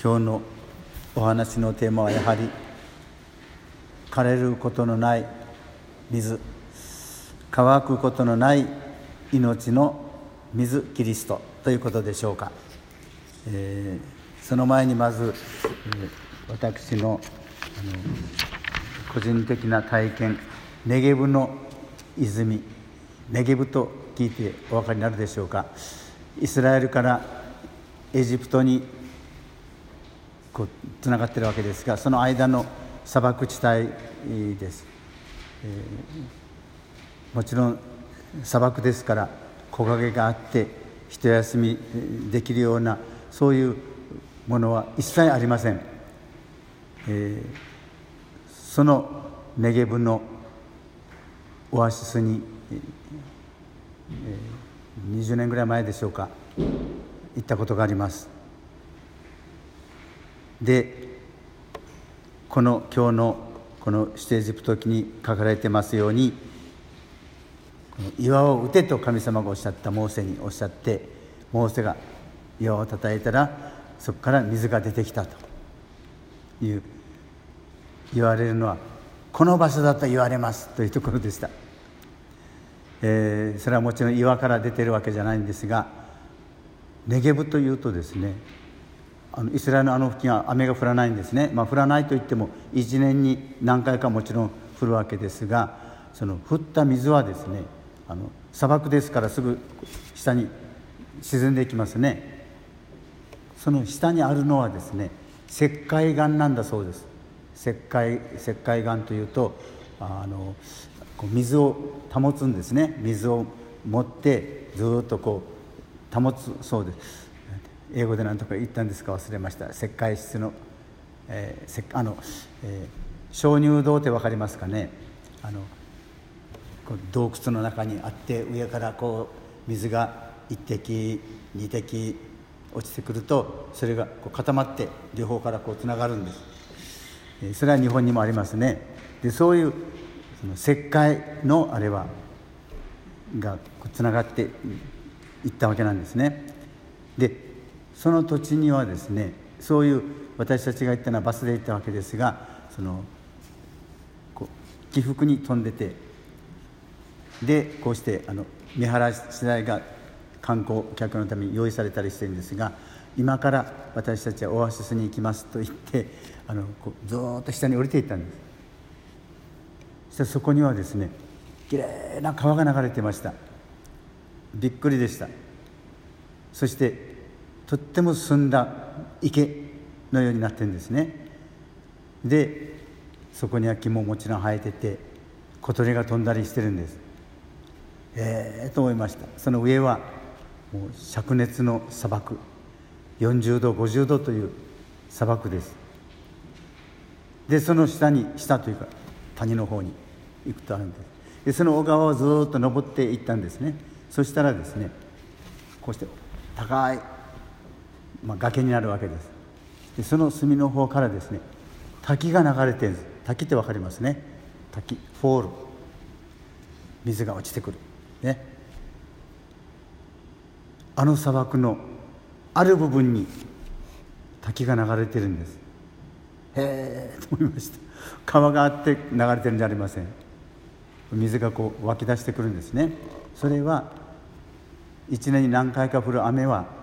今日のお話のテーマはやはり枯れることのない水乾くことのない命の水キリストということでしょうか、えー、その前にまず、えー、私のあの個人的な体験ネゲブの泉ネゲブと聞いてお分かりになるでしょうか。イスラエルからエジプトにこうつながってるわけですがその間の砂漠地帯です、えー、もちろん砂漠ですから木陰があって一休みできるようなそういうものは一切ありません、えー、そのネゲブのオアシスに、えー、20年ぐらい前でしょうか行ったことがあります。でこの今日のこの指定ジプト記に書かれてますように岩を打てと神様がおっしゃったモーセにおっしゃってモーセが岩をたたいたらそこから水が出てきたと。いう言われるのはこの場所だと言われますというところでした、えー、それはもちろん岩から出てるわけじゃないんですがネゲブというとですねあのイスラエルのあの付近は雨が降らないんですね、まあ、降らないといっても1年に何回かもちろん降るわけですがその降った水はですねあの砂漠ですからすぐ下に沈んでいきますね。その下にあるのはですね石灰岩なんだそうです。石灰石灰岩というとあのこう水を保つんですね。水を持ってずっとこう保つそうです。英語で何とか言ったんですか？忘れました。石灰質の、えー、あの、えー、鍾乳洞って分かりますかね？あの洞窟の中にあって上からこう水が1滴2滴落ちてくるとそれがこう固まって両方からこうつながるんです、えー、それは日本にもありますね。でそういうその石灰のあれはがつながっていったわけなんですね。でその土地にはですねそういう私たちが行ったのはバスで行ったわけですがそのこう起伏に飛んでてでこうしてあの見晴らし台が観光客のために用意されたりしてるんですが今から私たちはオアシスに行きますと言ってあのこうずっと下に降りていったんです。そしてそこにはですねきれいな川が流れてました。びっくりでした。そしてとっても澄んだ池のようになってるんですね。でそこには木ももちろん生えてて小鳥が飛んだりしてるんです。ええー、と思いました。その上はもう灼熱の砂漠。40度50度という砂漠です。でその下に下というか谷の方に行くとあるんです。でその小川をずっと登っていったんですね。そしたらですねこうして高いまあ、崖になるわけです。でその隅の方からですね滝が流れてるんです。滝って分かりますね。滝フォール。水が落ちてくる。ね。あの砂漠のある部分に滝が流れてるんです。へえと思いました。川があって流れてるんじゃありません。水がこう湧き出してくるんですね。それは一年に何回か降る雨は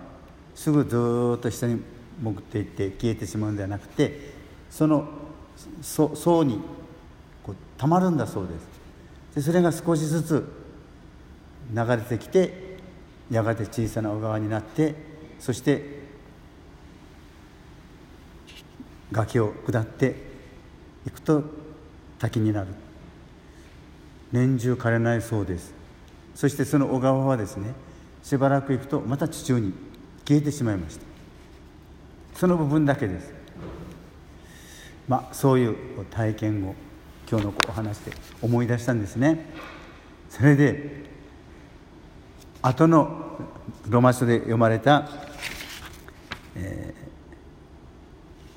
すぐずっと下に潜っていって消えてしまうんではなくてその層にこうたまるんだそうです。でそれが少しずつ流れてきてやがて小さな小川になってそして崖を下っていくと滝になる。年中枯れないそうです。そしてその小川はですねしばらく行くとまた地中に消えてしまいました。その部分だけです。まあそういう体験を今日のお話で思い出したんですね。それで後のロマ書で読まれた、え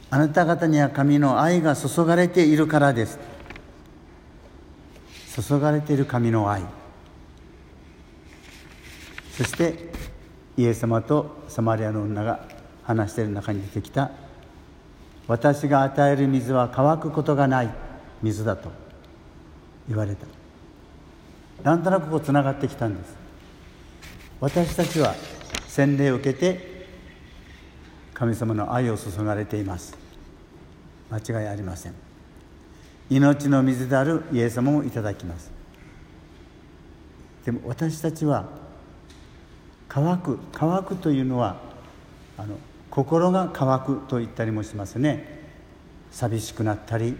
ー、あなた方には神の愛が注がれているからです。注がれている神の愛。そしてイエス様とサマリアの女が話している中に出てきた。私が与える水は乾くことがない水だと言われた。なんとなくこうつながってきたんです。私たちは洗礼を受けて神様の愛を注がれています。間違いありません。命の水であるイエス様もいただきます。でも私たちは乾く乾くというのはあの心が乾くと言ったりもしますね。寂しくなったり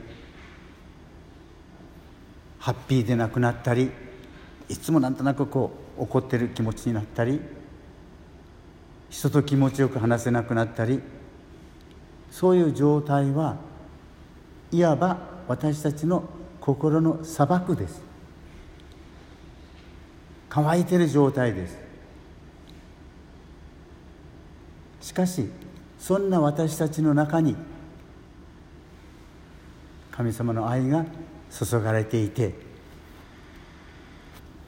ハッピーでなくなったりいつもなんとなくこう怒ってる気持ちになったり人と気持ちよく話せなくなったりそういう状態はいわば私たちの心の砂漠です。乾いてる状態です。しかしそんな私たちの中に神様の愛が注がれていて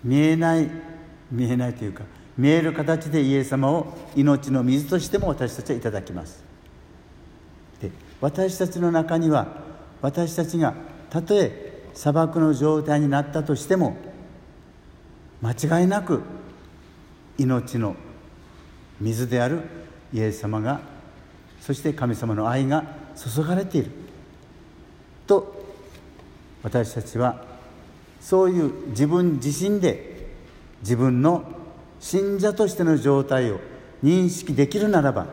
見えない見えないというか見える形でイエス様を命の水としても私たちはいただきます。で私たちの中には私たちがたとえ砂漠の状態になったとしても間違いなく命の水であるイエス様がそして神様の愛が注がれている。と私たちはそういう自分自身で自分の信者としての状態を認識できるならば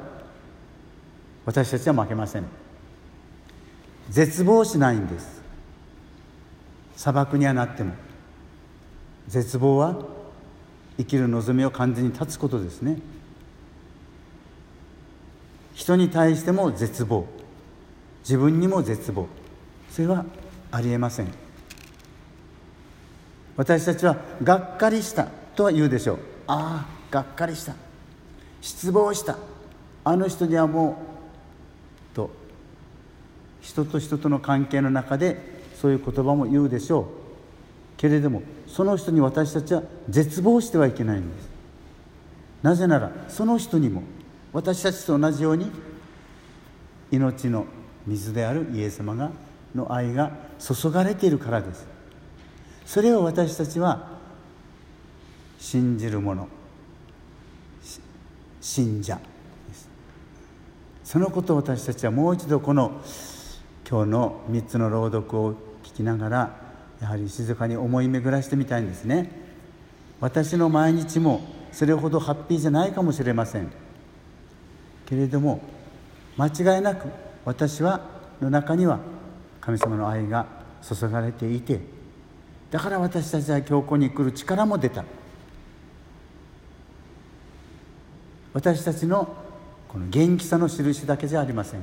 私たちは負けません。絶望しないんです。砂漠にはなっても絶望は生きる望みを完全に断つことですね。人に対しても絶望。自分にも絶望。それはありえません。私たちはがっかりしたとは言うでしょう。ああがっかりした。失望した。あの人にはもうと。人と人との関係の中でそういう言葉も言うでしょう。けれどもその人に私たちは絶望してはいけないんです。なぜならその人にも私たちと同じように命の水であるイエス様がの愛が注がれているからです。それを私たちは信じる者信者です。そのことを私たちはもう一度この今日の3つの朗読を聞きながらやはり静かに思い巡らしてみたいんですね。私の毎日もそれほどハッピーじゃないかもしれません。けれども間違いなく私はの中には神様の愛が注がれていてだから私たちは教皇に来る力も出た。私たちのこの元気さの印だけじゃありません。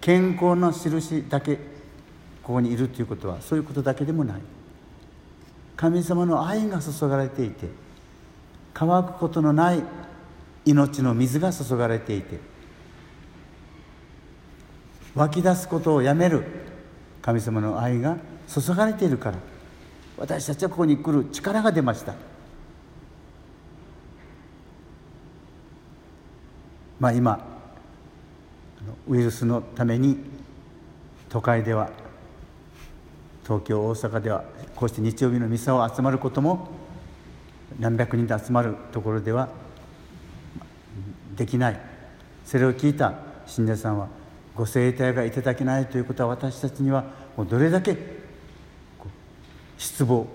健康の印だけここにいるということはそういうことだけでもない。神様の愛が注がれていて乾くことのない命の水が注がれていて湧き出すことをやめる。神様の愛が注がれているから。私たちはここに来る力が出ました。まあ今ウイルスのために都会では東京大阪ではこうして日曜日のミサを集まることも何百人で集まるところではできない。それを聞いた信者さんはご生体がいただけないということは私たちにはもうどれだけ失望、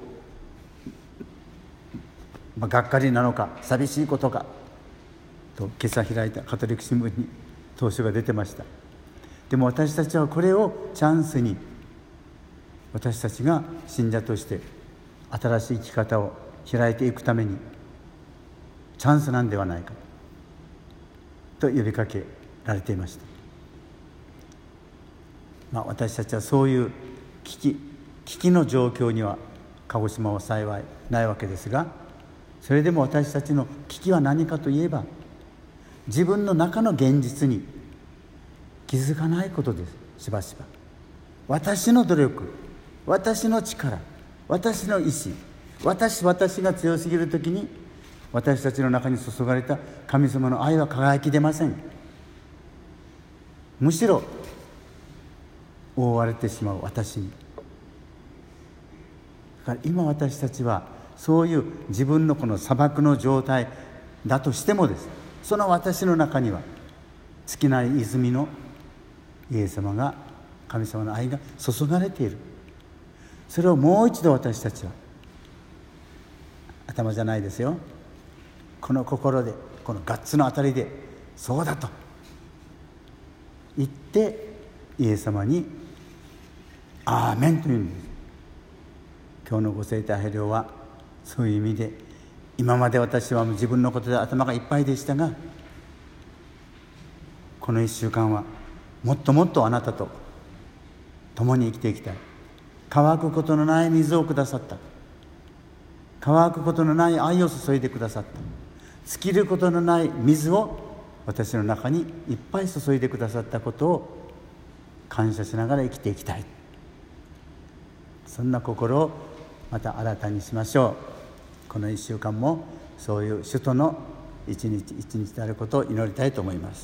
まあ、がっかりなのか寂しいことかと今朝開いたカトリック新聞に投書が出てました。でも私たちはこれをチャンスに私たちが信者として新しい生き方を開いていくためにチャンスなんではないか。と呼びかけられていました、まあ、私たちはそういう危機危機の状況には鹿児島は幸いないわけですがそれでも私たちの危機は何かといえば自分の中の現実に気づかないことです。しばしば。私の努力私の力私の意志私私が強すぎる時に私たちの中に注がれた神様の愛は輝き出ません。むしろ覆われてしまう私に。だから今私たちはそういう自分のこの砂漠の状態だとしてもです。その私の中には尽きない泉のイエス様が神様の愛が注がれている。それをもう一度私たちは頭じゃないですよ。この心でこのガッツのあたりでそうだと。言ってイエス様に「アーメン」と言うんです。今日のご聖体配慮はそういう意味で今まで私は自分のことで頭がいっぱいでしたがこの1週間はもっともっとあなたと共に生きていきたい。乾くことのない水をくださった。乾くことのない愛を注いでくださった。尽きることのない水を私の中にいっぱい注いでくださったことを感謝しながら生きていきたい。そんな心をまた新たにしましょう。この1週間もそういう首都の一日一日であることを祈りたいと思います。